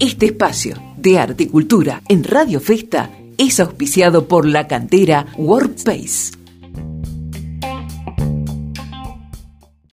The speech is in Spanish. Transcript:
Este espacio de arte y cultura en Radio Festa es auspiciado por la cantera Workpace